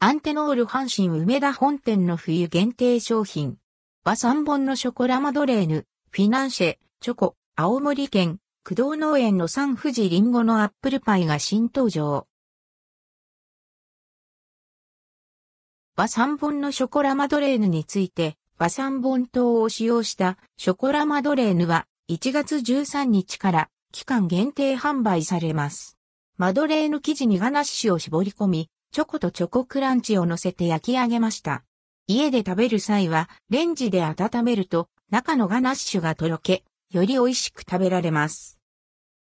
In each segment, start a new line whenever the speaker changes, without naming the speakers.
アンテノール阪神梅田本店の冬限定商品。和三本のショコラマドレーヌ、フィナンシェ、チョコ、青森県、駆動農園の三富士リンゴのアップルパイが新登場。和三本のショコラマドレーヌについて、和三本糖を使用したショコラマドレーヌは1月13日から期間限定販売されます。マドレーヌ生地にガナッシュを絞り込み、チョコとチョコクランチを乗せて焼き上げました。家で食べる際は、レンジで温めると、中のガナッシュがとろけ、より美味しく食べられます。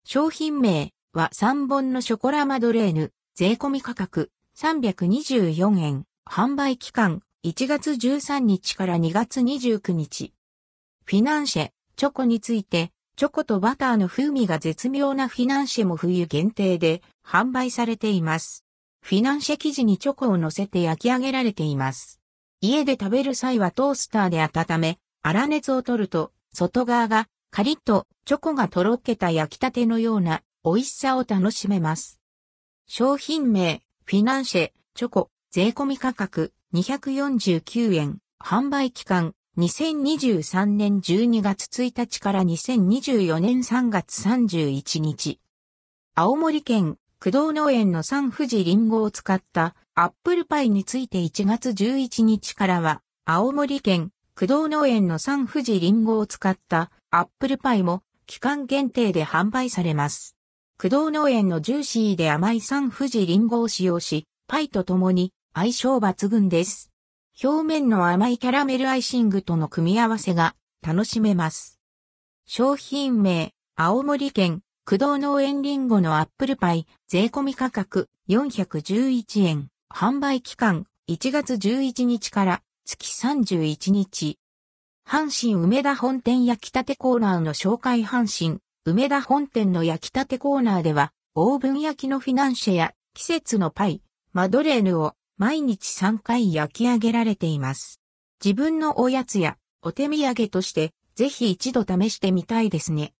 商品名は3本のショコラマドレーヌ、税込み価格324円、販売期間1月13日から2月29日。フィナンシェ、チョコについて、チョコとバターの風味が絶妙なフィナンシェも冬限定で販売されています。フィナンシェ生地にチョコを乗せて焼き上げられています。家で食べる際はトースターで温め、粗熱を取ると、外側がカリッとチョコがとろけた焼きたてのような美味しさを楽しめます。商品名、フィナンシェ、チョコ、税込み価格249円、販売期間2023年12月1日から2024年3月31日。青森県駆動農園の三富士リンゴを使ったアップルパイについて1月11日からは、青森県駆動農園の三富士リンゴを使ったアップルパイも期間限定で販売されます。駆動農園のジューシーで甘い三富士リンゴを使用し、パイと共に相性抜群です。表面の甘いキャラメルアイシングとの組み合わせが楽しめます。商品名、青森県駆動農園リンゴのアップルパイ、税込み価格411円。販売期間1月11日から月31日。阪神梅田本店焼きたてコーナーの紹介阪神梅田本店の焼きたてコーナーではオーブン焼きのフィナンシェや季節のパイ、マドレーヌを毎日3回焼き上げられています。自分のおやつやお手土産としてぜひ一度試してみたいですね。